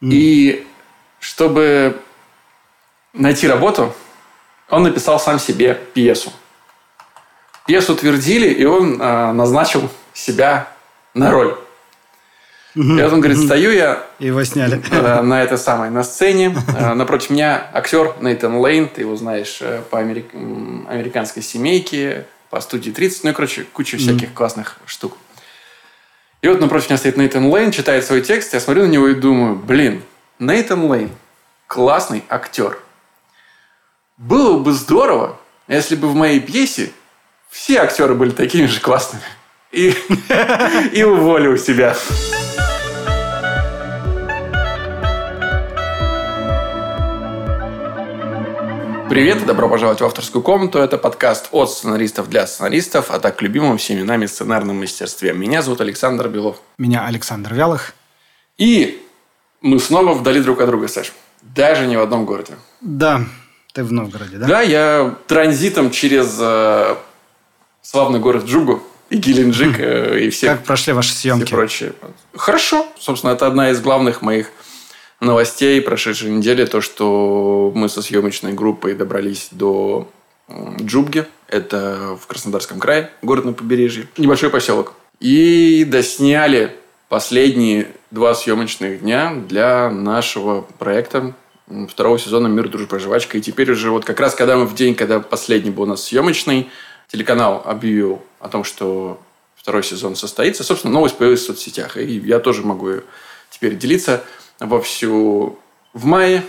И чтобы найти работу, он написал сам себе пьесу. Пьесу утвердили, и он э, назначил себя на роль. И вот он говорит, стою я Его сняли. э, на этой самой, на сцене. Э, напротив меня актер Нейтан Лейн, ты его знаешь э, по америк- американской семейке, по студии 30, ну и, короче, куча всяких классных штук. И вот напротив меня стоит Нейтан Лейн, читает свой текст, я смотрю на него и думаю, блин, Нейтан Лейн, классный актер. Было бы здорово, если бы в моей пьесе все актеры были такими же классными. И, и уволил себя. Привет и добро пожаловать в авторскую комнату. Это подкаст от сценаристов для сценаристов, а так любимым всеми нами сценарном мастерстве. Меня зовут Александр Белов. Меня Александр Вялых. И мы снова вдали друг от друга, Саш. Даже не в одном городе. Да, ты в Новгороде, да? Да, я транзитом через э, славный город Джугу и Геленджик э, и все, Как прошли ваши все съемки? прочие. Хорошо. Собственно, это одна из главных моих новостей прошедшей недели. То, что мы со съемочной группой добрались до Джубги. Это в Краснодарском крае, город на побережье. Небольшой поселок. И досняли последние два съемочных дня для нашего проекта второго сезона «Мир, дружба, жвачка». И теперь уже вот как раз, когда мы в день, когда последний был у нас съемочный, телеканал объявил о том, что второй сезон состоится. Собственно, новость появилась в соцсетях. И я тоже могу теперь делиться вовсю в мае.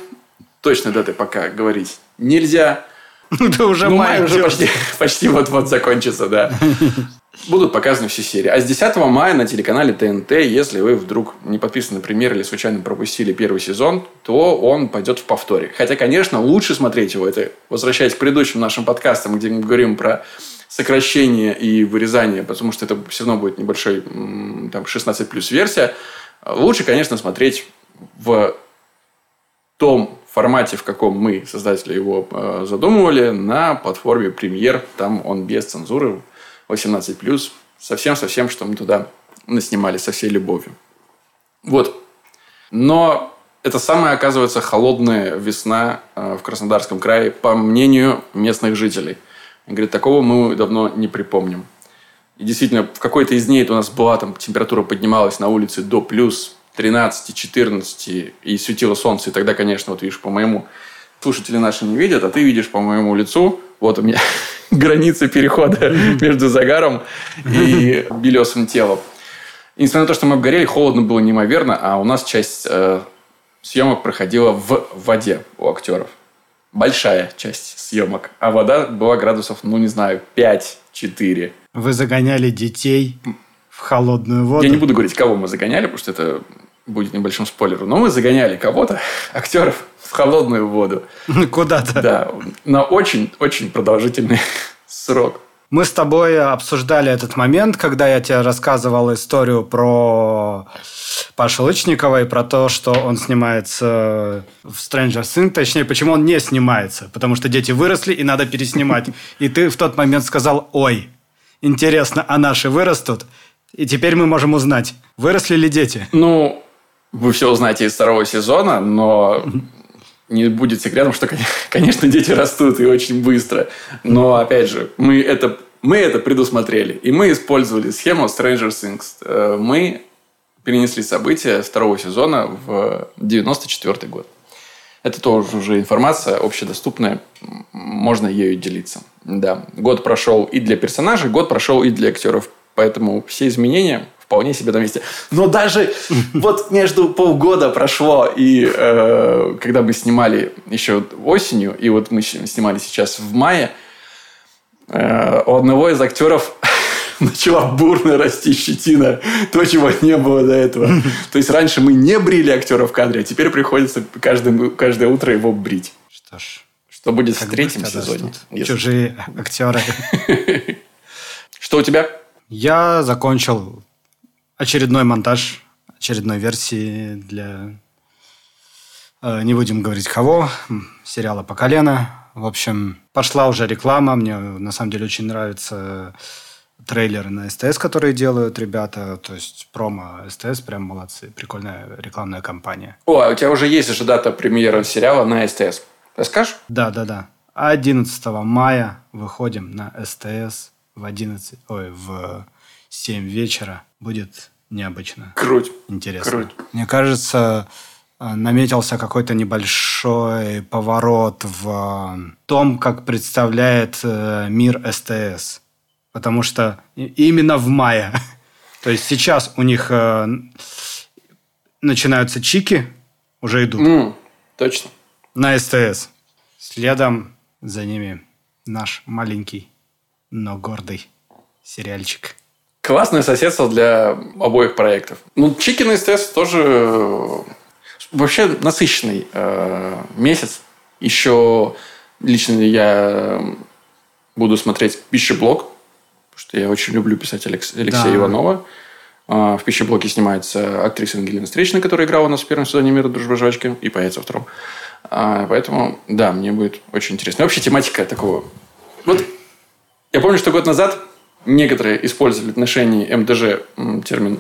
Точно даты пока говорить нельзя. Да уже Ну, май уже почти, почти вот-вот закончится, да. Будут показаны все серии. А с 10 мая на телеканале ТНТ, если вы вдруг не подписаны на премьер или случайно пропустили первый сезон, то он пойдет в повторе. Хотя, конечно, лучше смотреть его. Это возвращаясь к предыдущим нашим подкастам, где мы говорим про сокращение и вырезание, потому что это все равно будет небольшой там, 16 плюс версия. Лучше, конечно, смотреть в том формате, в каком мы, создатели, его э, задумывали, на платформе премьер. Там он без цензуры, 18+, совсем-совсем, что мы туда наснимали со всей любовью. Вот. Но это самая, оказывается, холодная весна э, в Краснодарском крае, по мнению местных жителей. Они говорят, такого мы давно не припомним. И действительно, в какой-то из дней это у нас была там температура поднималась на улице до плюс 13-14 и светило солнце. И тогда, конечно, вот видишь, по моему слушатели наши не видят, а ты видишь по моему лицу, вот у меня граница перехода между загаром и белесым телом. И несмотря на то, что мы обгорели, холодно было неимоверно, а у нас часть э, съемок проходила в воде у актеров. Большая часть съемок. А вода была градусов, ну, не знаю, 5-4. Вы загоняли детей в холодную воду. Я не буду говорить, кого мы загоняли, потому что это будет небольшим спойлером. Но мы загоняли кого-то, актеров, в холодную воду. Куда-то. Да, на очень-очень продолжительный срок. Мы с тобой обсуждали этот момент, когда я тебе рассказывал историю про Пашу Лычникова и про то, что он снимается в Stranger Things, точнее, почему он не снимается, потому что дети выросли и надо переснимать. И ты в тот момент сказал, ой, интересно, а наши вырастут? И теперь мы можем узнать, выросли ли дети. Ну, вы все узнаете из второго сезона, но не будет секретом, что, конечно, дети растут и очень быстро. Но, опять же, мы это, мы это предусмотрели. И мы использовали схему Stranger Things. Э, Мы перенесли события второго сезона в 94 год. Это тоже уже информация общедоступная, можно ею делиться. Да, год прошел и для персонажей, год прошел и для актеров, поэтому все изменения вполне себе на месте. Но даже вот между полгода прошло, и э, когда мы снимали еще осенью, и вот мы снимали сейчас в мае, э, у одного из актеров начала бурно расти щетина. То, чего не было до этого. То есть, раньше мы не брили актера в кадре, а теперь приходится каждое, каждое утро его брить. Что ж, Что будет в третьем сезоне. если- Чужие актеры. Что у тебя? Я закончил очередной монтаж очередной версии для... э, Не будем говорить кого, сериала «По колено». В общем, пошла уже реклама. Мне на самом деле очень нравится трейлеры на СТС, которые делают ребята. То есть промо СТС прям молодцы. Прикольная рекламная кампания. О, а у тебя уже есть же дата премьеры сериала на СТС. Расскажешь? Да, да, да. 11 мая выходим на СТС в 11, ой, в 7 вечера. Будет необычно. Круть. Интересно. Круть. Мне кажется, э, наметился какой-то небольшой поворот в том, как представляет э, мир СТС. Потому что именно в мае. То есть сейчас у них э, начинаются чики, уже идут М, точно. на СТС. Следом за ними наш маленький, но гордый сериальчик. Классное соседство для обоих проектов. Ну, Чики на СТС тоже э, вообще насыщенный э, месяц. Еще лично я буду смотреть пищеблок, потому что я очень люблю писать Алекс- Алексея Да. Иванова. А, В пищеблоке снимается актриса Ангелина Встречная, которая играла у нас в первом сезоне «Мира, дружбы, жвачки» и появится во втором. А, Поэтому, да, мне будет очень интересно. И вообще тематика такого... Вот я помню, что год назад некоторые использовали в отношении МДЖ термин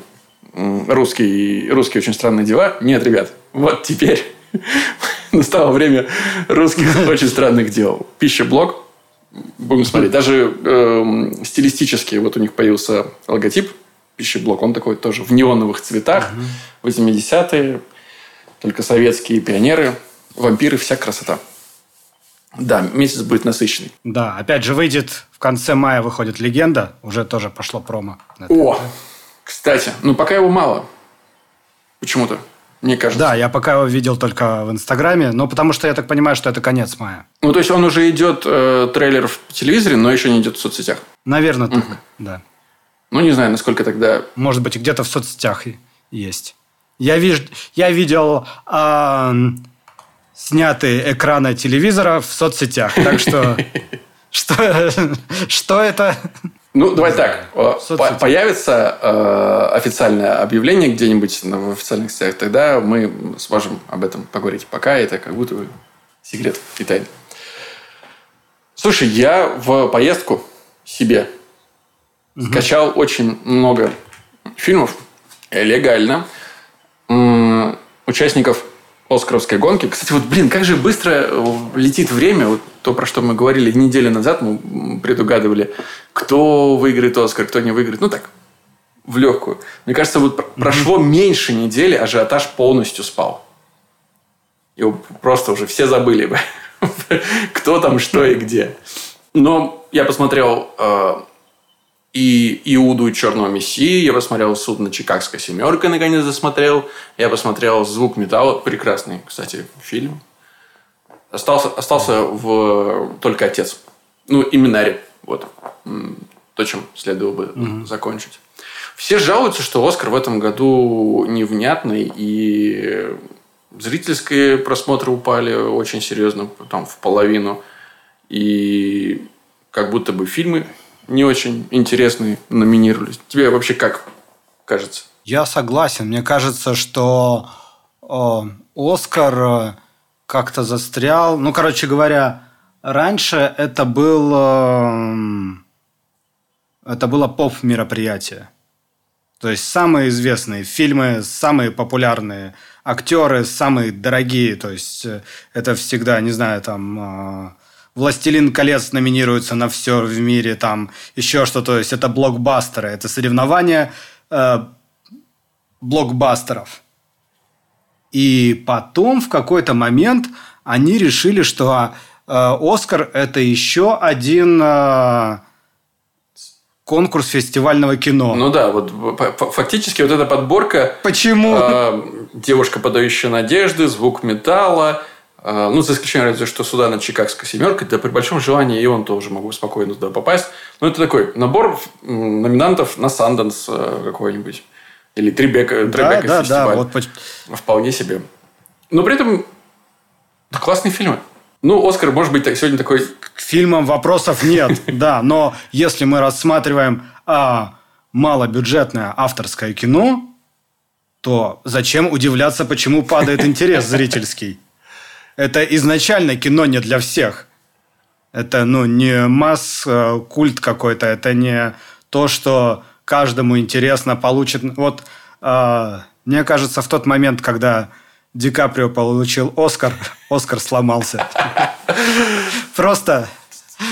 русский, русские очень странные дела. Нет, ребят, вот теперь настало время русских очень странных дел. Пищеблок. Будем смотреть. Даже эм, стилистически вот у них появился логотип пищеблок. Он такой тоже в неоновых цветах. 80-е. Только советские пионеры, вампиры, вся красота. Да, месяц будет насыщенный. Да, опять же, выйдет в конце мая выходит «Легенда». Уже тоже пошло промо. О, кстати, ну пока его мало. Почему-то, мне кажется. Да, я пока его видел только в Инстаграме, но потому что я так понимаю, что это конец мая. Ну, то есть он уже идет э, трейлер в телевизоре, но еще не идет в соцсетях. Наверное, так, да. Ну, не знаю, насколько тогда... Может быть, где-то в соцсетях есть. Я, виж... я видел а, снятые экраны телевизора в соцсетях. Так что... Что, что это? Ну, давай так. соцсетях. по- Появится э, официальное объявление где-нибудь в официальных сетях, тогда мы сможем об этом поговорить. Пока это как будто бы секрет и тайна. Слушай, я в поездку себе скачал очень много фильмов э, легально участников Оскаровской гонки. Кстати, вот, блин, как же быстро э, летит время. Вот то, про что мы говорили неделю назад, мы предугадывали, кто выиграет Оскар, кто не выиграет. Ну, так, в легкую. Мне кажется, вот пр- прошло меньше недели, ажиотаж полностью спал. Его просто уже все забыли бы, кто там, что и где. Но я посмотрел э, и Иуду и Черного Мессии, я посмотрел Суд на Чикагской семеркой, наконец досмотрел. Я посмотрел Звук металла, прекрасный, кстати, фильм. Остался, остался в только отец. Ну, и Минари. Вот. То, чем следовало бы закончить. Все жалуются, что Оскар в этом году невнятный, и зрительские просмотры упали очень серьезно, там, в половину. И как будто бы фильмы не очень интересные номинировались. Тебе вообще как кажется? Я согласен. Мне кажется, что э, Оскар э, как-то застрял. Ну, короче говоря, раньше это был э, это было поп-мероприятие. То есть самые известные фильмы, самые популярные актеры, самые дорогие. То есть э, это всегда, не знаю, там «Властелин колец» номинируется на все в мире, там еще что-то. То есть это блокбастеры, это соревнования э, блокбастеров. И потом в какой-то момент они решили, что э, Оскар это еще один э, конкурс фестивального кино. Ну да, вот фактически вот эта подборка Почему? э, девушка, подающая надежды, звук металла, ну, за исключением разве что суда над Чикагской семеркой, да при большом желании и он тоже могу спокойно туда попасть. Ну, это такой набор номинантов на Санденс э, какой-нибудь. Или Трибека, да, Трибека да, фестиваль. да. Вот Вполне себе. Но при этом да, классные фильмы. Ну, Оскар, может быть, так- сегодня такой... к фильмам вопросов нет, да. Но если мы рассматриваем а, малобюджетное авторское кино, то зачем удивляться, почему падает интерес зрительский? Это изначально кино не для всех. Это, ну, не масс-культ какой-то, это не то, что каждому интересно, получит... Вот э, мне кажется, в тот момент, когда Ди Каприо получил Оскар, Оскар сломался. Просто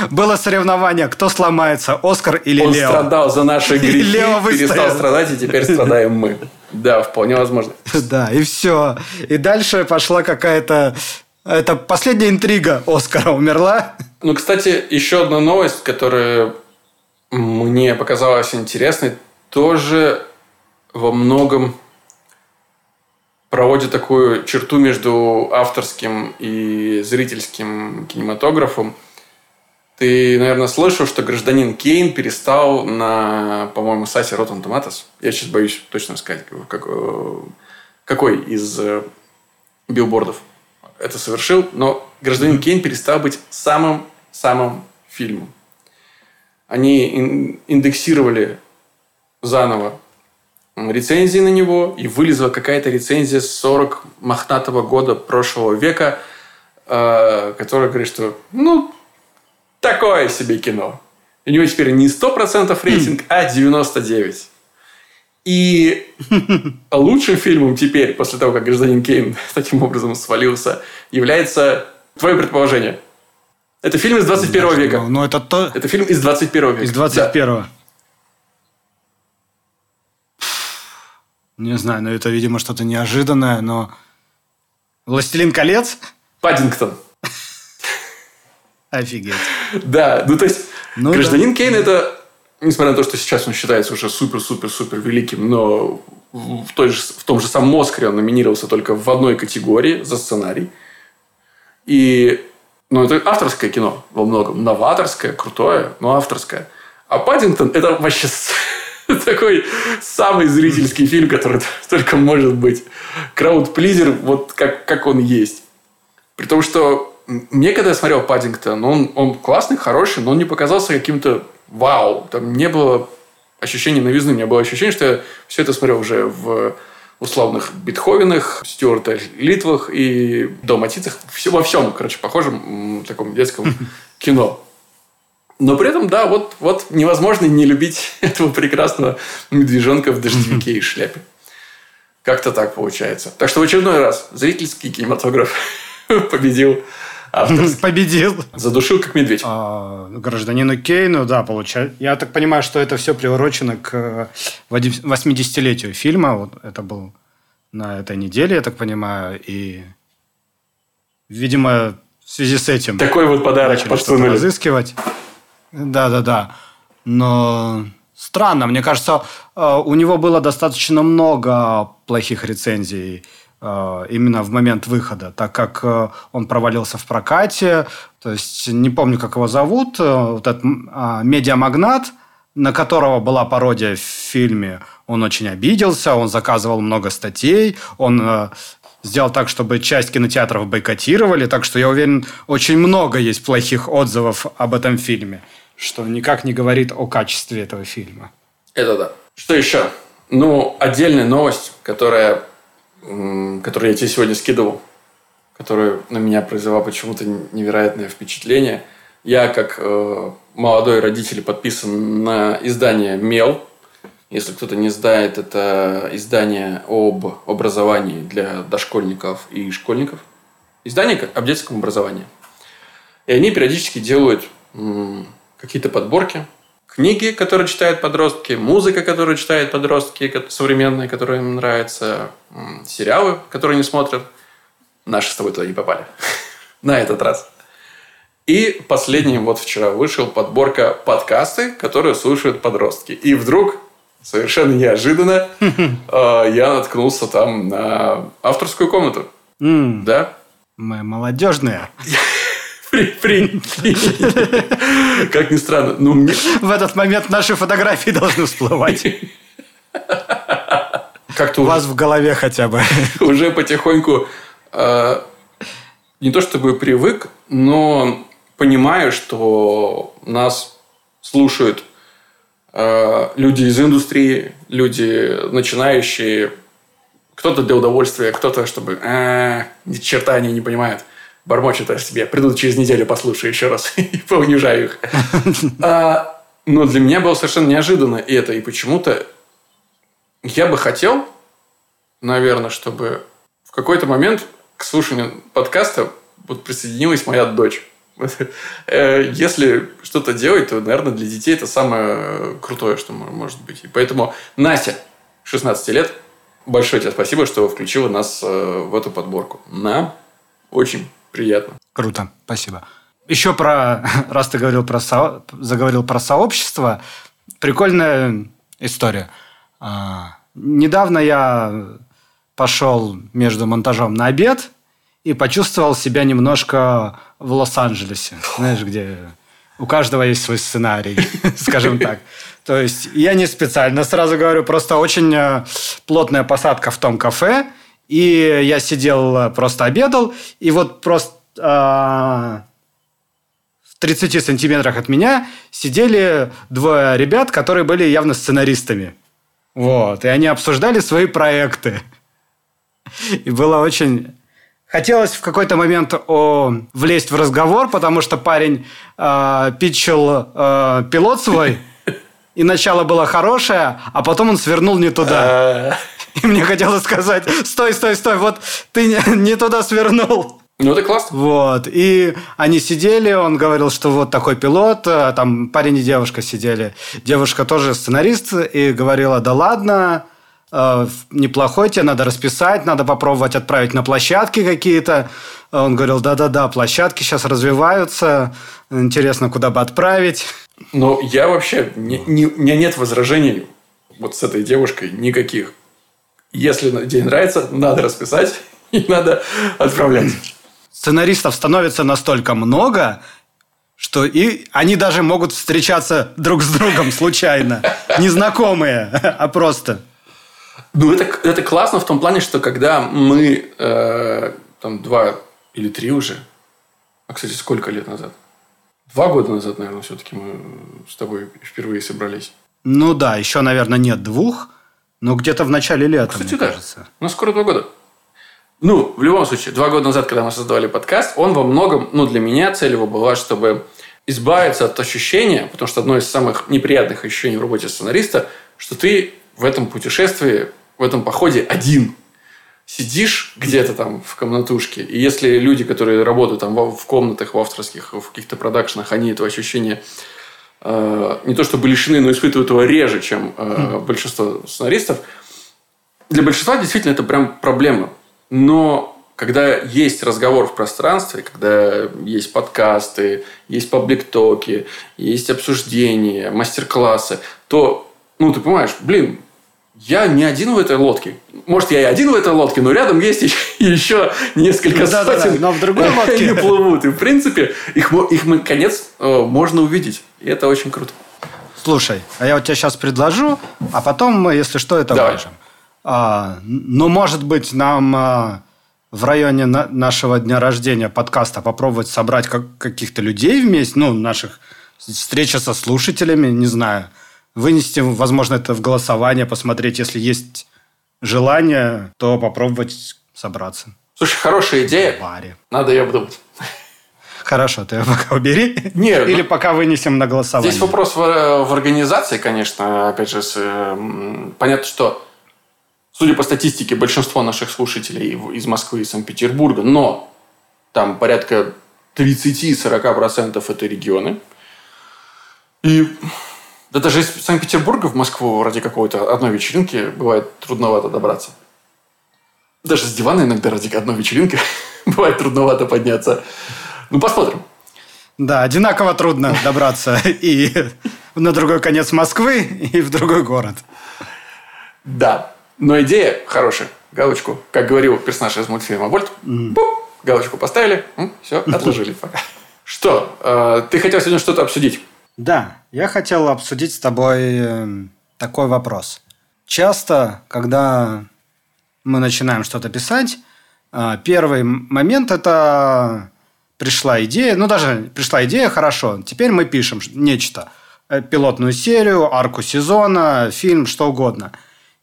было соревнование, кто сломается, Оскар или Он Лео. Он страдал за наши грехи, Лео перестал страдать, и теперь страдаем мы. Да, вполне возможно. Да, и все. И дальше пошла какая-то... Это последняя интрига Оскара умерла. Ну, кстати, еще одна новость, которая мне показалась интересной, тоже во многом проводит такую черту между авторским и зрительским кинематографом. Ты, наверное, слышал, что гражданин Кейн перестал на, по-моему, сайте Rotten Tomatoes. Я сейчас боюсь точно сказать, как, э, какой из э, билбордов это совершил. Но гражданин Кейн перестал быть самым-самым фильмом. Они индексировали заново рецензии на него, и вылезла какая-то рецензия с 40 мохнатого года прошлого века, э, которая говорит, что ну, такое себе кино. У него теперь не 100% рейтинг, а 99%. И лучшим фильмом теперь, после того, как «Гражданин Кейн» таким образом свалился, является твое предположение. Это фильм из 21 века. Ну, ну, это то... Это фильм из 21 века. Из 21 да. Не знаю, но это, видимо, что-то неожиданное, но... «Властелин колец»? Паддингтон. Офигеть. Да, ну то есть ну, гражданин да. Кейн это, несмотря на то, что сейчас он считается уже супер-супер-супер великим, но в, той же, в том же самом Оскаре он номинировался только в одной категории за сценарий. И ну, это авторское кино во многом. Новаторское, крутое, но авторское. А Паддингтон это вообще такой самый зрительский фильм, который только может быть. Краудплизер, вот как, как он есть. При том, что мне, когда я смотрел Паддингтон, он, он классный, хороший, но он не показался каким-то вау. Там не было ощущения новизны. У меня было ощущение, что я все это смотрел уже в условных Бетховенах, Стюарта Литвах и Далматицах. Все, во всем, короче, похожем таком детском кино. Но при этом, да, вот, вот невозможно не любить этого прекрасного медвежонка в дождевике и шляпе. Как-то так получается. Так что в очередной раз зрительский кинематограф победил авторский. Победил. Задушил, как медведь. А, гражданину Кейну, да, получается. Я так понимаю, что это все приурочено к 80-летию фильма. Вот это был на этой неделе, я так понимаю. И, видимо, в связи с этим... Такой вот подарок подсунули. разыскивать. Да-да-да. Но странно. Мне кажется, э, у него было достаточно много плохих рецензий Э, именно в момент выхода, так как э, он провалился в прокате. То есть не помню, как его зовут. Э, вот этот а, медиамагнат, на которого была пародия в фильме, он очень обиделся, он заказывал много статей, он сделал так, чтобы часть кинотеатров бойкотировали, так что я уверен, очень много есть плохих отзывов об этом фильме, что никак не говорит о качестве этого фильма. Это да. Что еще? Ну, отдельная новость, которая который я тебе сегодня скидывал, которая на меня произвела почему-то невероятное впечатление. Я, как э, молодой родитель, подписан на издание «Мел». Если кто-то не знает, это издание об образовании для дошкольников и школьников. Издание об детском образовании. И они периодически делают какие-то подборки книги, которые читают подростки, музыка, которую читают подростки, современные, которые им нравятся, сериалы, которые не смотрят. Наши с тобой туда не попали. На этот раз. И последним вот вчера вышел подборка подкасты, которые слушают подростки. И вдруг, совершенно неожиданно, а, я наткнулся там на авторскую комнату. Да? Мы молодежные. Прикинь. Как ни странно. Ну, мне... В этот момент наши фотографии должны всплывать. Как-то у вас в голове хотя бы. Уже потихоньку э, не то чтобы привык, но понимаю, что нас слушают э, люди из индустрии, люди начинающие, кто-то для удовольствия, кто-то, чтобы э, ни черта они не понимают бормочет о себе. Приду через неделю, послушаю еще раз и поунижаю их. А, Но для меня было совершенно неожиданно это. И почему-то я бы хотел, наверное, чтобы в какой-то момент к слушанию подкаста вот присоединилась моя дочь. Э, если что-то делать, то, наверное, для детей это самое крутое, что может быть. И поэтому, Настя, 16 лет, большое тебе спасибо, что включила нас э, в эту подборку. Нам очень приятно. Круто, спасибо. Еще про, раз ты говорил про со, заговорил про сообщество, прикольная история. А, недавно я пошел между монтажом на обед и почувствовал себя немножко в Лос-Анджелесе. Знаешь, где у каждого есть свой сценарий, скажем так. То есть я не специально, сразу говорю, просто очень э, плотная посадка в том кафе, и я сидел, э, просто обедал, и вот просто а, в 30 сантиметрах от меня сидели двое ребят, которые были явно сценаристами. Вот. И они обсуждали свои проекты. И было очень... Хотелось в какой-то момент о, влезть в разговор, потому что парень э, питчил э, пилот свой, и начало было хорошее, а потом он свернул не туда. И мне хотелось сказать, стой, стой, стой, вот ты не, туда свернул. Ну, это классно. Вот. И они сидели, он говорил, что вот такой пилот, а там парень и девушка сидели. Девушка тоже сценарист, и говорила, да ладно, э, неплохой тебе, надо расписать, надо попробовать отправить на площадки какие-то. Он говорил, да-да-да, площадки сейчас развиваются, интересно, куда бы отправить. Но я вообще, не, не, у меня нет возражений вот с этой девушкой никаких. Если тебе нравится, надо расписать и надо отправлять сценаристов становится настолько много, что и они даже могут встречаться друг с другом случайно. Незнакомые, а просто. Ну, это, это классно в том плане, что когда мы э, там два или три уже, а, кстати, сколько лет назад? Два года назад, наверное, все-таки мы с тобой впервые собрались. Ну да, еще, наверное, нет двух, но где-то в начале лета, Кстати, мне да. кажется. Ну, скоро два года. Ну, в любом случае, два года назад, когда мы создавали подкаст, он во многом, ну, для меня цель его была, чтобы избавиться от ощущения, потому что одно из самых неприятных ощущений в работе сценариста, что ты в этом путешествии, в этом походе один. Сидишь где-то там в комнатушке, и если люди, которые работают там в комнатах, в авторских, в каких-то продакшенах, они этого ощущения не то чтобы лишены, но испытывают его реже, чем э, большинство сценаристов, для большинства действительно это прям проблема. Но когда есть разговор в пространстве, когда есть подкасты, есть паблик-токи, есть обсуждения, мастер-классы, то, ну, ты понимаешь, блин, я не один в этой лодке. Может, я и один в этой лодке, но рядом есть еще несколько да, сотен. Да, да, но в другой лодке. Они плывут. И, в принципе, их, их наконец э, можно увидеть. И это очень круто. Слушай, а я вот тебе сейчас предложу, а потом мы, если что, это Давай. вырежем. А, ну, может быть, нам а, в районе на, нашего дня рождения подкаста попробовать собрать как, каких-то людей вместе, ну, наших встреча со слушателями, не знаю, вынести, возможно, это в голосование, посмотреть, если есть желание, то попробовать собраться. Слушай, хорошая идея. Баре. Надо ее обдумать. Хорошо, ты пока убери. Нет. Или ну, пока вынесем на голосование. Здесь вопрос в, в организации, конечно. Опять же, с, понятно, что Судя по статистике, большинство наших слушателей из Москвы и Санкт-Петербурга, но там порядка 30-40% это регионы. И да даже из Санкт-Петербурга в Москву ради какой-то одной вечеринки бывает трудновато добраться. Даже с дивана иногда ради одной вечеринки бывает трудновато подняться. Ну, посмотрим. Да, одинаково трудно добраться и на другой конец Москвы, и в другой город. Да. Но идея хорошая. Галочку, как говорил персонаж из мультфильма Вольт, mm. галочку поставили, все, отложили пока. Что, э, ты хотел сегодня что-то обсудить? Да, я хотел обсудить с тобой э, такой вопрос. Часто, когда мы начинаем что-то писать, э, первый момент это пришла идея, ну даже пришла идея, хорошо, теперь мы пишем нечто, пилотную серию, арку сезона, фильм, что угодно.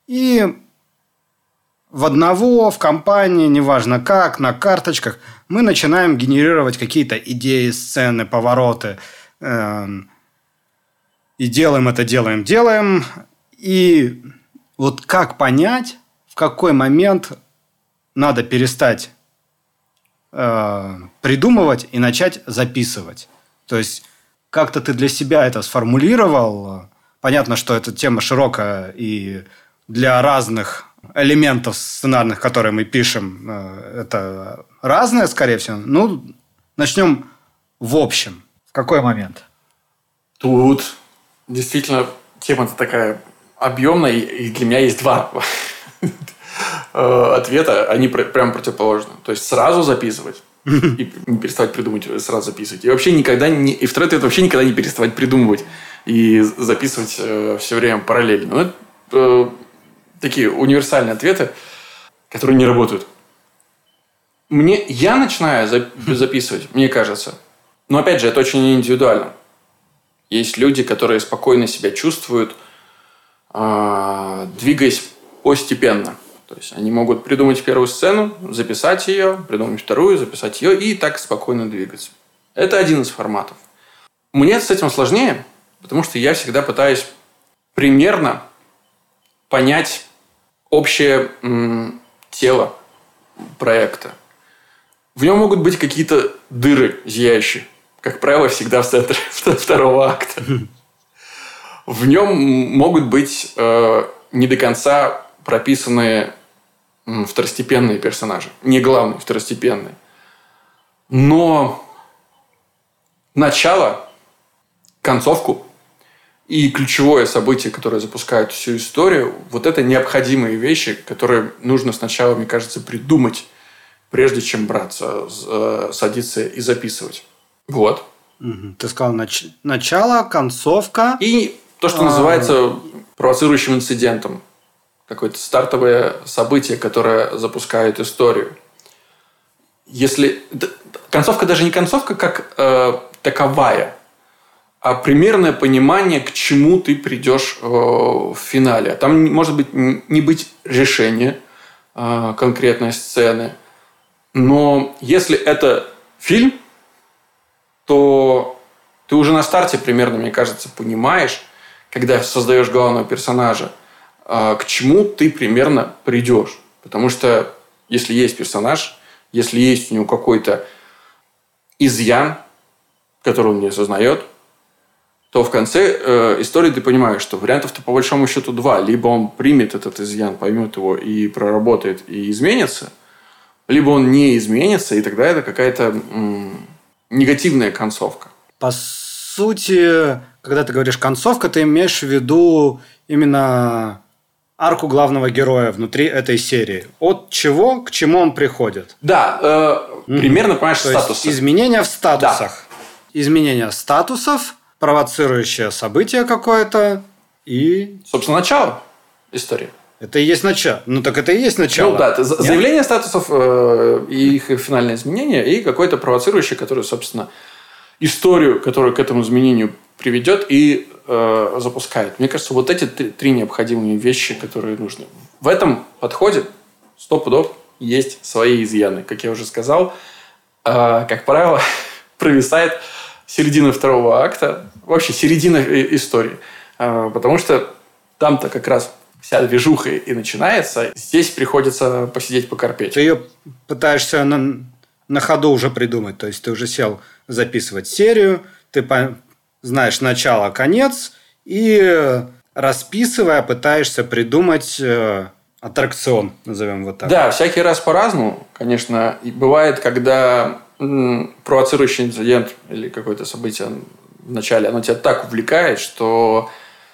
И в одного, в компании, неважно как, на карточках, мы начинаем генерировать какие-то идеи, сцены, повороты. И делаем это, делаем, делаем. И вот как понять, в какой момент надо перестать э, придумывать и начать записывать. То есть как-то ты для себя это сформулировал. Понятно, что эта тема широкая и для разных элементов сценарных, которые мы пишем, э, это разное, скорее всего. Ну, начнем в общем. В какой момент? Тут действительно тема-то такая объемная, и для меня есть два э, ответа. Они прям противоположны. То есть сразу записывать и переставать придумывать, сразу записывать. И вообще никогда не... И второй ответ вообще никогда не переставать придумывать и записывать э, все время параллельно. Ну, это э, такие универсальные ответы, которые не работают. Мне, я начинаю записывать, мне кажется. Но опять же, это очень индивидуально. Есть люди, которые спокойно себя чувствуют, э, двигаясь постепенно. То есть они могут придумать первую сцену, записать ее, придумать вторую, записать ее и так спокойно двигаться. Это один из форматов. Мне с этим сложнее, потому что я всегда пытаюсь примерно понять общее м, тело проекта. В нем могут быть какие-то дыры зияющие. Как правило, всегда в центре второго акта. В нем могут быть э, не до конца прописанные второстепенные персонажи. Не главные, второстепенные. Но начало, концовку и ключевое событие, которое запускает всю историю, вот это необходимые вещи, которые нужно сначала, мне кажется, придумать, прежде чем браться, э, садиться и записывать. Вот. Ты сказал нач... начало, концовка. И то, что а... называется провоцирующим инцидентом какое-то стартовое событие, которое запускает историю. Если концовка даже не концовка как э, таковая, а примерное понимание, к чему ты придешь э, в финале. Там может быть не быть решения э, конкретной сцены, но если это фильм, то ты уже на старте примерно, мне кажется, понимаешь, когда создаешь главного персонажа, а, к чему ты примерно придешь. Потому что если есть персонаж, если есть у него какой-то изъян, который он не осознает, то в конце э, истории ты понимаешь, что вариантов-то по большому счету два. Либо он примет этот изъян, поймет его и проработает, и изменится, либо он не изменится, и тогда это какая-то негативная концовка. По сути, когда ты говоришь концовка, ты имеешь в виду именно арку главного героя внутри этой серии. От чего к чему он приходит. Да, э, примерно понимаешь То статусы. Есть изменения в статусах. Да. Изменения статусов, провоцирующее событие какое-то и... Собственно, начало истории. Это и есть начало. Ну, так это и есть начало. Ну, да, это заявление статусов э, и их финальное изменение, и какое-то провоцирующее, которое, собственно, историю, которая к этому изменению приведет и э, запускает. Мне кажется, вот эти три, три необходимые вещи, которые нужны. В этом подходе сто пудов есть свои изъяны. Как я уже сказал, э, как правило, провисает середина второго акта, вообще середина истории. Э, потому что там-то как раз вся движуха и начинается. Здесь приходится посидеть, покорпеть. Ты ее пытаешься на, на ходу уже придумать. То есть ты уже сел записывать серию, ты знаешь начало, конец, и расписывая, пытаешься придумать э, аттракцион, назовем вот так. Да, всякий раз по-разному, конечно. И бывает, когда м, провоцирующий инцидент или какое-то событие в начале, оно тебя так увлекает, что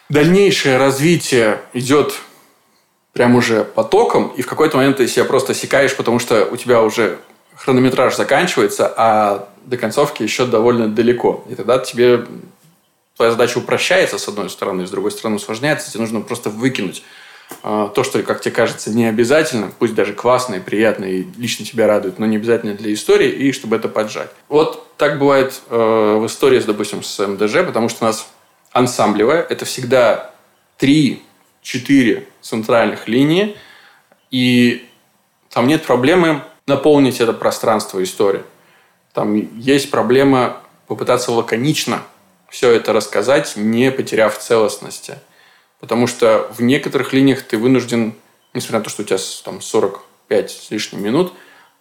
дальнейшее развитие идет прям уже потоком, и в какой-то момент ты себя просто секаешь, потому что у тебя уже хронометраж заканчивается, а до концовки еще довольно далеко. И тогда тебе твоя задача упрощается, с одной стороны, с другой стороны усложняется, тебе нужно просто выкинуть э, то, что, как тебе кажется, не обязательно, пусть даже классно и приятно, и лично тебя радует, но не обязательно для истории, и чтобы это поджать. Вот так бывает э, в истории, допустим, с МДЖ, потому что у нас ансамблевая, это всегда три-четыре центральных линии, и там нет проблемы наполнить это пространство истории. Там есть проблема попытаться лаконично все это рассказать, не потеряв целостности. Потому что в некоторых линиях ты вынужден, несмотря на то, что у тебя там 45 с лишним минут,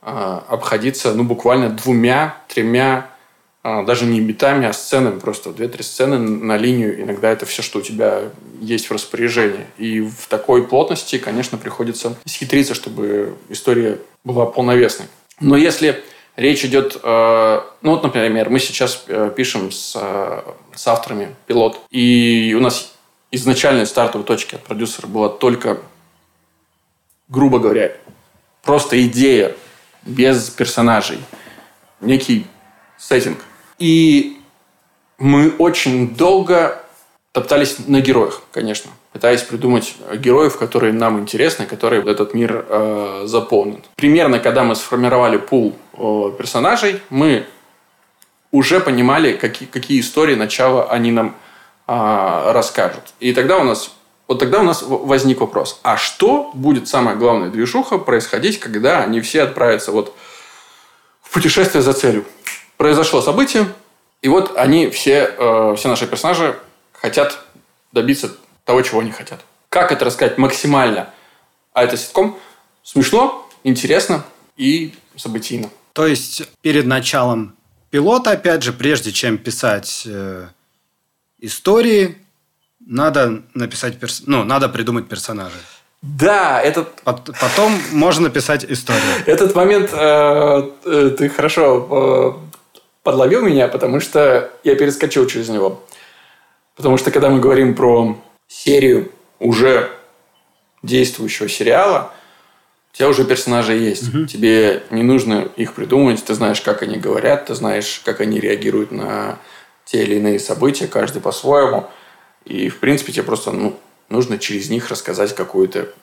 а, обходиться ну, буквально двумя, тремя, а, даже не битами, а сценами. Просто две-три сцены на линию. Иногда это все, что у тебя есть в распоряжении. И в такой плотности, конечно, приходится схитриться, чтобы история была полновесной. Но если речь идет... Э, ну, вот, например, мы сейчас э, пишем с, э, с авторами пилот, и у нас изначальной стартовой точки от продюсера была только, грубо говоря, просто идея без персонажей, некий сеттинг. И мы очень долго топтались на героях, конечно, пытаясь придумать героев, которые нам интересны, которые этот мир э, заполнят. Примерно, когда мы сформировали пул э, персонажей, мы уже понимали, какие, какие истории начала они нам а, расскажут. И тогда у нас вот тогда у нас возник вопрос, а что будет самая главная движуха происходить, когда они все отправятся вот в путешествие за целью? Произошло событие, и вот они все, э, все наши персонажи хотят добиться того, чего они хотят. Как это рассказать максимально? А это ситком смешно, интересно и событийно. То есть перед началом пилота, опять же, прежде чем писать э, истории надо написать, перс... ну, надо придумать персонажа. Да, этот... Потом можно написать историю. Этот момент э, э, ты хорошо э, подловил меня, потому что я перескочил через него. Потому что когда мы говорим про серию уже действующего сериала, у тебя уже персонажи есть. Угу. Тебе не нужно их придумывать. Ты знаешь, как они говорят, ты знаешь, как они реагируют на те или иные события, каждый по-своему. И, в принципе, тебе просто ну, нужно через них рассказать какую-то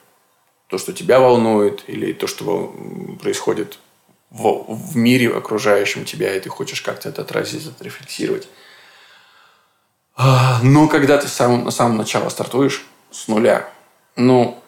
то, что тебя волнует, или то, что происходит в, в мире окружающем тебя, и ты хочешь как-то это отразить, отрефлексировать. А, но когда ты сам, на самом начале стартуешь с нуля, ну,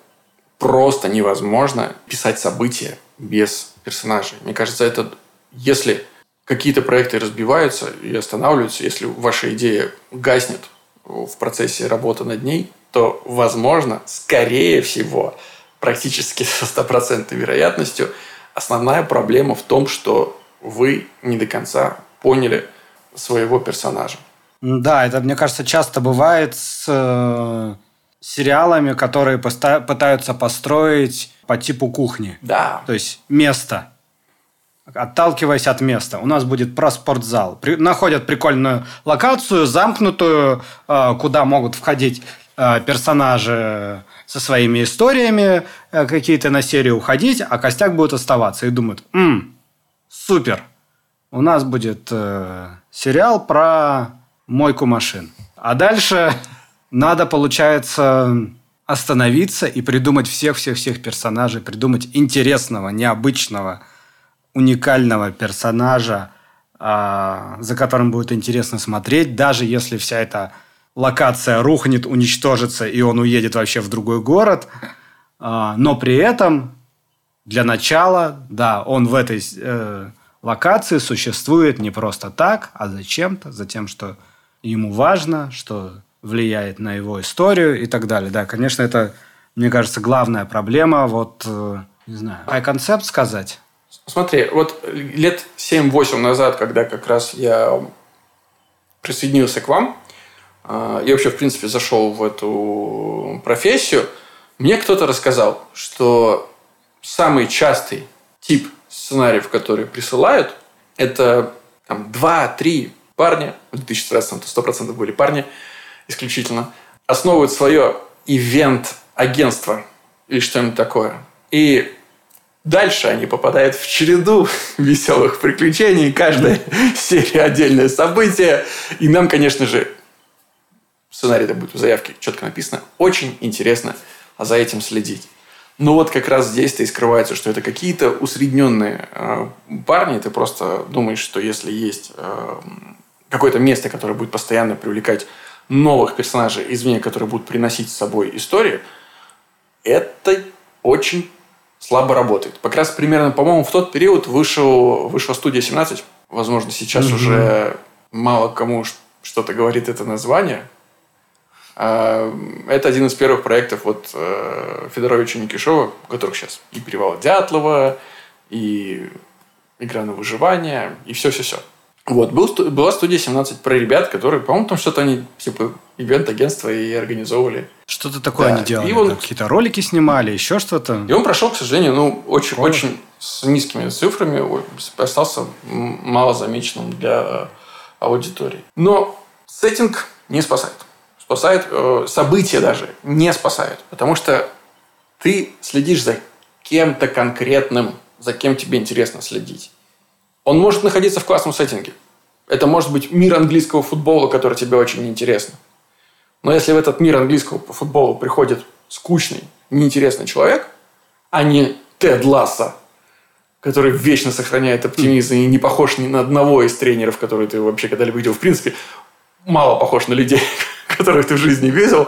просто невозможно писать события без персонажей. Мне кажется, это если какие-то проекты разбиваются и останавливаются, если ваша идея гаснет в процессе работы над ней, то, возможно, скорее всего, практически со стопроцентной вероятностью, основная проблема в том, что вы не до конца поняли своего персонажа. Да, это, мне кажется, часто бывает с э, сериалами, которые пытаются построить по типу кухни. Да. То есть место отталкиваясь от места. У нас будет про спортзал. При, находят прикольную локацию, замкнутую, э, куда могут входить персонажи со своими историями, э, какие-то на серию уходить, а костяк будет оставаться. И думают, М, супер, у нас будет э, сериал про мойку машин. А дальше надо, получается, остановиться и придумать всех-всех-всех персонажей, придумать интересного, необычного – уникального персонажа, а, за которым будет интересно смотреть, даже если вся эта локация рухнет, уничтожится, и он уедет вообще в другой город. А, но при этом для начала, да, он в этой э, локации существует не просто так, а зачем-то, за тем, что ему важно, что влияет на его историю и так далее. Да, конечно, это, мне кажется, главная проблема. Вот, э, не знаю, а концепт сказать? Смотри, вот лет 7-8 назад, когда как раз я присоединился к вам, а, я вообще, в принципе, зашел в эту профессию, мне кто-то рассказал, что самый частый тип сценариев, которые присылают, это там, 2-3 парня, в 2013 100% были парни исключительно, основывают свое ивент-агентство или что-нибудь такое. И Дальше они попадают в череду веселых приключений. Каждая серия отдельное событие. И нам, конечно же, сценарий это будет в заявке четко написано. Очень интересно за этим следить. Но вот как раз здесь-то и скрывается, что это какие-то усредненные э, парни. Ты просто думаешь, что если есть э, какое-то место, которое будет постоянно привлекать новых персонажей извне, которые будут приносить с собой историю, это очень слабо работает. Как раз примерно, по-моему, в тот период вышел, вышла студия 17. Возможно, сейчас mm-hmm. уже мало кому что-то говорит это название. А, это один из первых проектов вот э, Федоровича Никишова, у которых сейчас и «Перевал Дятлова», и «Игра на выживание», и все-все-все. Вот, был, была студия 17 про ребят, которые, по-моему, там что-то они, типа, ивент-агентство и организовывали. Что-то такое да. они делали. И он... Какие-то ролики снимали, еще что-то. И он прошел, к сожалению, ну, очень, очень с низкими цифрами, остался мало замеченным для аудитории. Но сеттинг не спасает. Спасает э, события даже, не спасает. Потому что ты следишь за кем-то конкретным, за кем тебе интересно следить. Он может находиться в классном сеттинге. Это может быть мир английского футбола, который тебе очень интересно. Но если в этот мир английского футбола приходит скучный, неинтересный человек, а не Тед Ласса, который вечно сохраняет оптимизм и не похож ни на одного из тренеров, которые ты вообще когда-либо видел. В принципе, мало похож на людей, которых ты в жизни видел.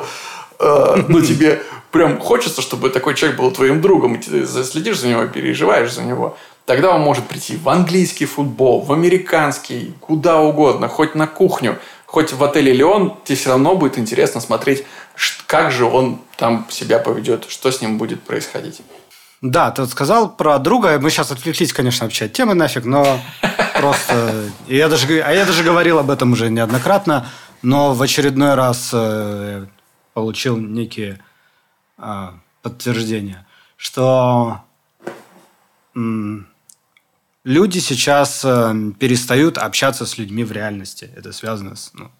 Э, но тебе прям хочется, чтобы такой человек был твоим другом, и ты следишь за него, переживаешь за него. Тогда он может прийти в английский футбол, в американский, куда угодно, хоть на кухню, хоть в отеле Леон, тебе все равно будет интересно смотреть, как же он там себя поведет, что с ним будет происходить. Да, ты вот сказал про друга. Мы сейчас отвлеклись, конечно, вообще от темы нафиг, но просто... Я даже, а я даже говорил об этом уже неоднократно, но в очередной раз э, получил некие а, подтверждения, что люди сейчас э, перестают общаться с людьми в реальности. Это связано с, ну,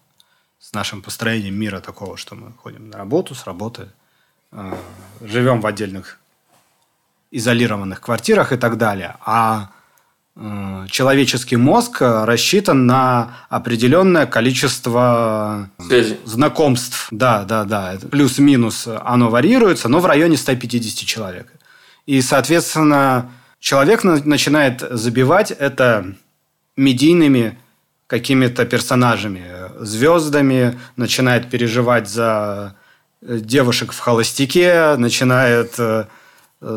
с нашим построением мира такого, что мы ходим на работу, с работы, э, живем в отдельных изолированных квартирах и так далее. А человеческий мозг рассчитан на определенное количество Связи. знакомств. Да, да, да. Плюс-минус оно варьируется, но в районе 150 человек. И, соответственно, человек начинает забивать это медийными какими-то персонажами, звездами, начинает переживать за э, девушек в холостяке, начинает э,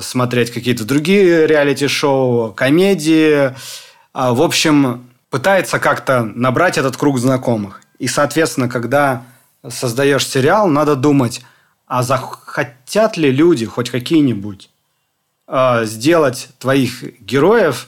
смотреть какие-то другие реалити-шоу, комедии. А, в общем, пытается как-то набрать этот круг знакомых. И, соответственно, когда создаешь сериал, надо думать, а захотят ли люди хоть какие-нибудь э, сделать твоих героев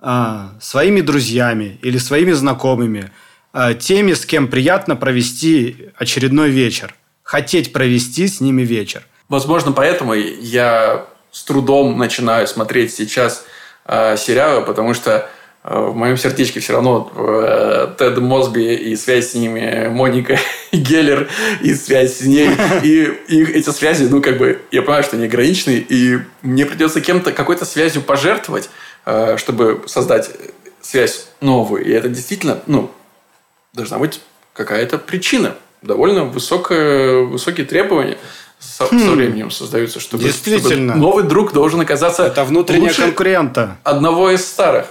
э, своими друзьями или своими знакомыми, э, теми, с кем приятно провести очередной вечер, хотеть провести с ними вечер. Возможно, поэтому я с трудом начинаю смотреть сейчас э, сериалы, потому что в моем сердечке все равно э, Тед Мосби и связь с ними, Моника Геллер и связь с ней. И, и эти связи, ну, как бы, я понимаю, что они ограничены, и мне придется кем-то, какой-то связью пожертвовать, э, чтобы создать связь новую. И это действительно, ну, должна быть какая-то причина. Довольно высокое, высокие требования со, хм. со временем создаются, чтобы, Действительно. чтобы новый друг должен оказаться Это внутренняя конкурента. одного из старых.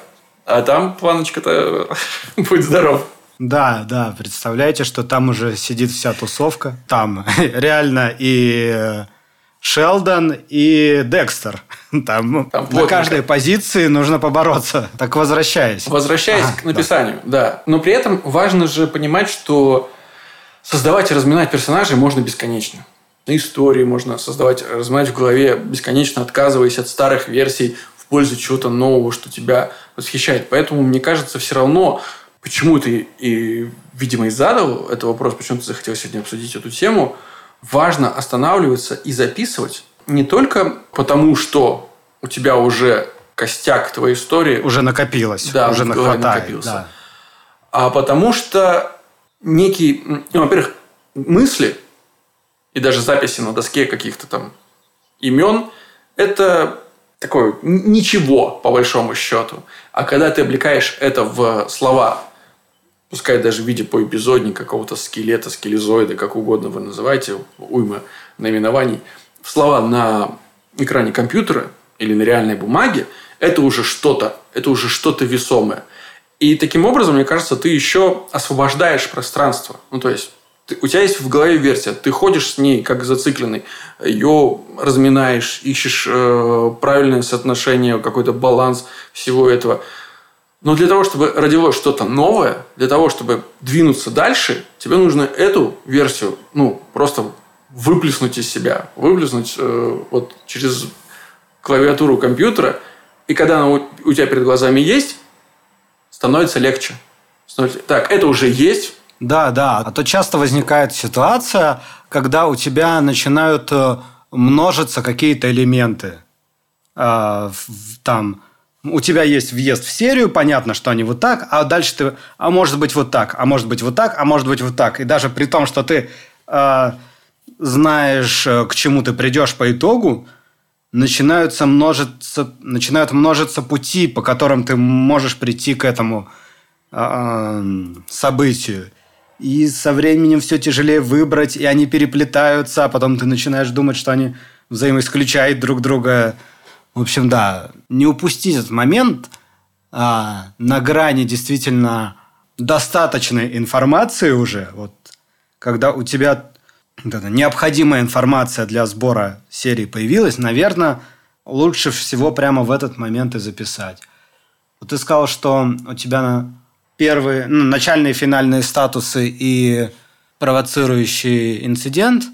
А там планочка-то будет здоров. Да, да, представляете, что там уже сидит вся тусовка. Там реально и Шелдон и Декстер. Там, Там на каждой позиции нужно побороться. Так возвращаясь. Возвращаясь а, к написанию, да. да. Но при этом важно же понимать, что создавать и разминать персонажей можно бесконечно. Истории можно создавать, разминать в голове бесконечно, отказываясь от старых версий пользу чего-то нового, что тебя восхищает. Поэтому, мне кажется, все равно, почему ты и, видимо, и задал этот вопрос, почему ты захотел сегодня обсудить эту тему, важно останавливаться и записывать не только потому, что у тебя уже костяк твоей истории... Уже накопилось. Да, уже хватает, накопился. Да. А потому что некий... Ну, во-первых, мысли и даже записи на доске каких-то там имен – это такое ничего, по большому счету. А когда ты облекаешь это в слова, пускай даже в виде поэпизодника, какого-то скелета, скелезоида, как угодно вы называете, уйма наименований, в слова на экране компьютера или на реальной бумаге, это уже что-то, это уже что-то весомое. И таким образом, мне кажется, ты еще освобождаешь пространство. Ну, то есть, ты, у тебя есть в голове версия, ты ходишь с ней как зацикленный, ее разминаешь, ищешь э, правильное соотношение, какой-то баланс всего этого. Но для того, чтобы родилось что-то новое, для того, чтобы двинуться дальше, тебе нужно эту версию, ну, просто выплеснуть из себя, выплеснуть э, вот через клавиатуру компьютера, и когда она у, у тебя перед глазами есть, становится легче. Становится... Так, это уже есть. Да, да. А то часто возникает ситуация, когда у тебя начинают э, множиться какие-то элементы. Э, там у тебя есть въезд в серию, понятно, что они вот так, а дальше ты, а может быть вот так, а может быть вот так, а может быть вот так. И даже при том, что ты э, знаешь, э, к чему ты придешь по итогу, начинаются множиться, начинают множиться пути, по которым ты можешь прийти к этому э, событию. И со временем все тяжелее выбрать, и они переплетаются, а потом ты начинаешь думать, что они взаимоисключают друг друга. В общем, да, не упустить этот момент а, на грани действительно достаточной информации уже, вот когда у тебя вот необходимая информация для сбора серии появилась, наверное, лучше всего прямо в этот момент и записать. Вот ты сказал, что у тебя первые, ну, начальные финальные статусы и провоцирующий инцидент,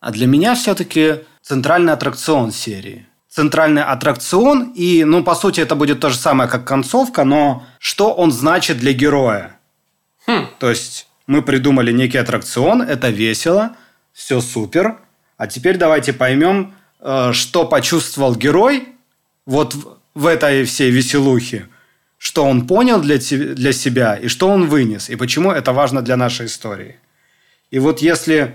а для меня все-таки центральный аттракцион серии. Центральный аттракцион, и, ну, по сути, это будет то же самое, как концовка, но что он значит для героя? Хм. То есть мы придумали некий аттракцион, это весело, все супер. А теперь давайте поймем, э, что почувствовал герой вот в этой всей веселухе, что он понял для, для себя и что он вынес, и почему это важно для нашей истории. И вот если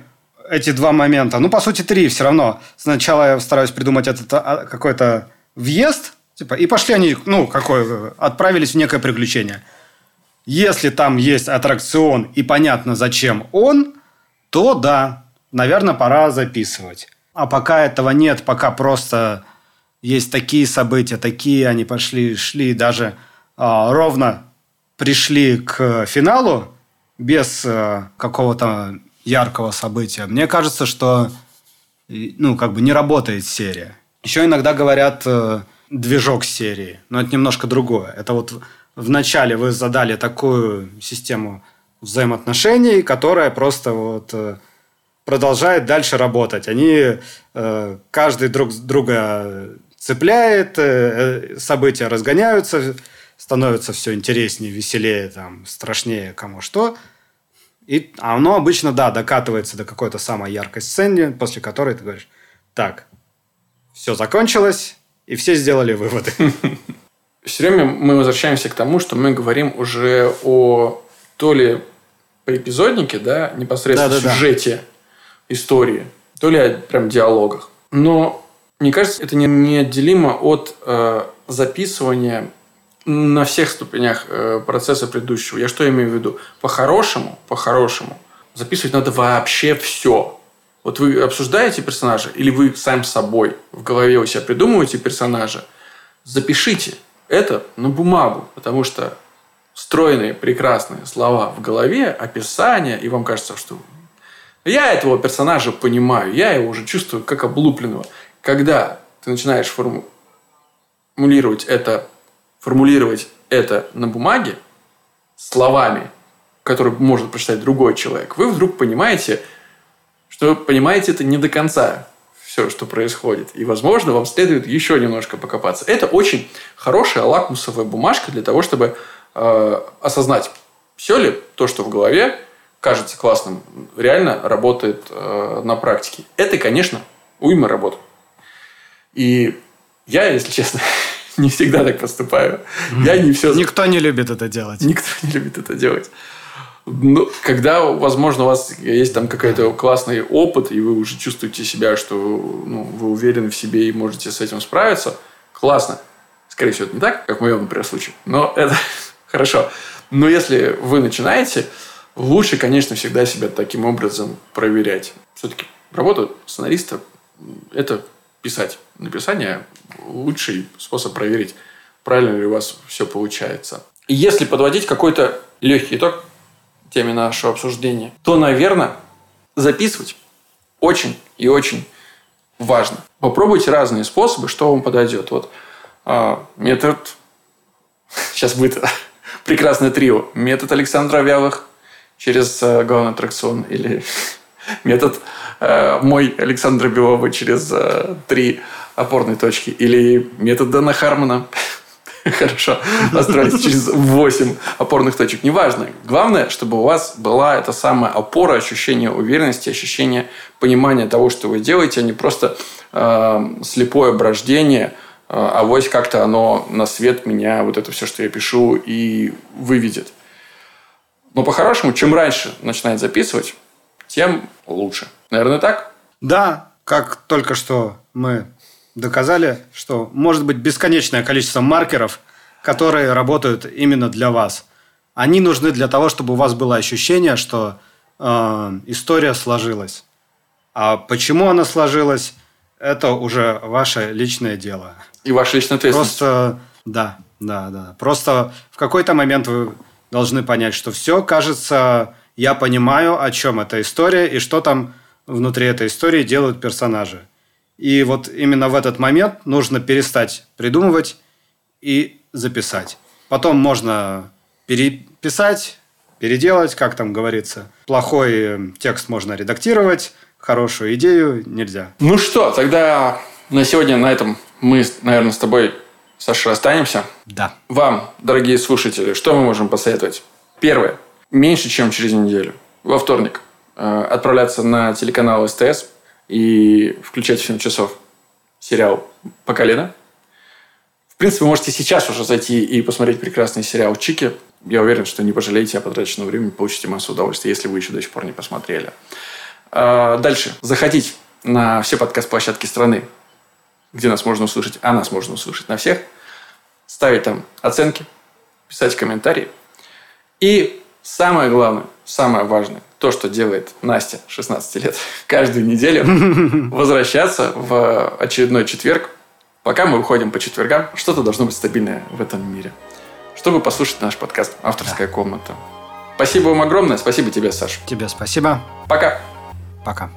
эти два момента, ну, по сути, три все равно. Сначала я стараюсь придумать этот а, какой-то въезд, типа, и пошли они, ну, какой, отправились в некое приключение – если там есть аттракцион и понятно, зачем он, то да, наверное, пора записывать. А пока этого нет, пока просто есть такие события, такие они пошли, шли даже ровно пришли к финалу без э, какого-то яркого события. Мне кажется, что ну, как бы не работает серия. Еще иногда говорят э, движок серии, но это немножко другое. Это вот вначале вы задали такую систему взаимоотношений, которая просто вот э, продолжает дальше работать. Они каждый друг друга цепляет, события разгоняются, становится все интереснее, веселее, там, страшнее, кому что. И оно обычно, да, докатывается до какой-то самой яркой сцены, после которой ты говоришь, так, все закончилось, и все сделали выводы. все время мы возвращаемся к тому, что мы говорим уже о то ли по эпизоднике, да, непосредственно да, да, сюжете да. истории, то ли о прям диалогах. Но мне кажется, это не, неотделимо от э, записывания на всех ступенях э, процесса предыдущего. Я что имею в виду? По-хорошему, по-хорошему, записывать надо вообще все. Вот вы обсуждаете персонажа, или вы сам собой в голове у себя придумываете персонажа, запишите это на бумагу, потому что стройные, прекрасные слова в голове, описание, и вам кажется, что я этого персонажа понимаю, я его уже чувствую как облупленного. Когда ты начинаешь формулировать это, формулировать это на бумаге словами, которые может прочитать другой человек, вы вдруг понимаете, что понимаете это не до конца все, что происходит. И, возможно, вам следует еще немножко покопаться. Это очень хорошая лакмусовая бумажка для того, чтобы э, осознать, все ли то, что в голове кажется классным, реально работает э, на практике. Это, конечно, уйма работы. И я, если честно, не всегда так поступаю. Я не все... Никто не любит это делать. Никто не любит это делать. Ну, когда, возможно, у вас есть там какой-то классный опыт, и вы уже чувствуете себя, что ну, вы уверены в себе и можете с этим справиться, классно. Скорее всего, это не так, как в моем, например, случае. Но это хорошо. Но если вы начинаете, лучше, конечно, всегда себя таким образом проверять. Все-таки работа сценариста – это писать. Написание – лучший способ проверить, правильно ли у вас все получается. И если подводить какой-то легкий итог, теме нашего обсуждения, то, наверное, записывать очень и очень важно. Попробуйте разные способы, что вам подойдет. Вот а, метод Сейчас будет прекрасное трио. Метод Александра Вялых через э, главный аттракцион или метод э, мой Александра Белова через э, три опорные точки или метод Дэна Хармона хорошо построить через 8 опорных точек. Неважно. Главное, чтобы у вас была эта самая опора, ощущение уверенности, ощущение понимания того, что вы делаете, а не просто э, слепое брождение, э, а вот как-то оно на свет меня, вот это все, что я пишу, и выведет. Но по-хорошему, чем раньше начинает записывать, тем лучше. Наверное, так? Да, как только что мы доказали, что может быть бесконечное количество маркеров, которые работают именно для вас. Они нужны для того, чтобы у вас было ощущение, что э, история сложилась. А почему она сложилась, это уже ваше личное дело. И ваша личная ответственность. Просто, да, да, да. Просто в какой-то момент вы должны понять, что все, кажется, я понимаю, о чем эта история и что там внутри этой истории делают персонажи. И вот именно в этот момент нужно перестать придумывать и записать. Потом можно переписать, переделать, как там говорится. Плохой э, текст можно редактировать, хорошую идею нельзя. Ну что, тогда на сегодня на этом мы, наверное, с тобой, Саша, расстанемся. Да. Вам, дорогие слушатели, что мы можем посоветовать? Первое. Меньше, чем через неделю, во вторник, э, отправляться на телеканал СТС и включать в 7 часов сериал «По колено». В принципе, вы можете сейчас уже зайти и посмотреть прекрасный сериал «Чики». Я уверен, что не пожалеете о потраченном времени, получите массу удовольствия, если вы еще до сих пор не посмотрели. А, дальше. Заходить на все подкаст-площадки страны, где нас можно услышать, а нас можно услышать на всех. Ставить там оценки, писать комментарии. И самое главное, самое важное, то, что делает Настя, 16 лет, каждую неделю возвращаться в очередной четверг. Пока мы выходим по четвергам, что-то должно быть стабильное в этом мире. Чтобы послушать наш подкаст «Авторская да. комната». Спасибо вам огромное. Спасибо тебе, Саша. Тебе спасибо. Пока. Пока.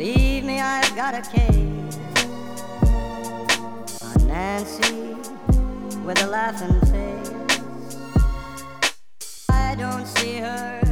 Believe me, I've got a case on Nancy with a laughing face. I don't see her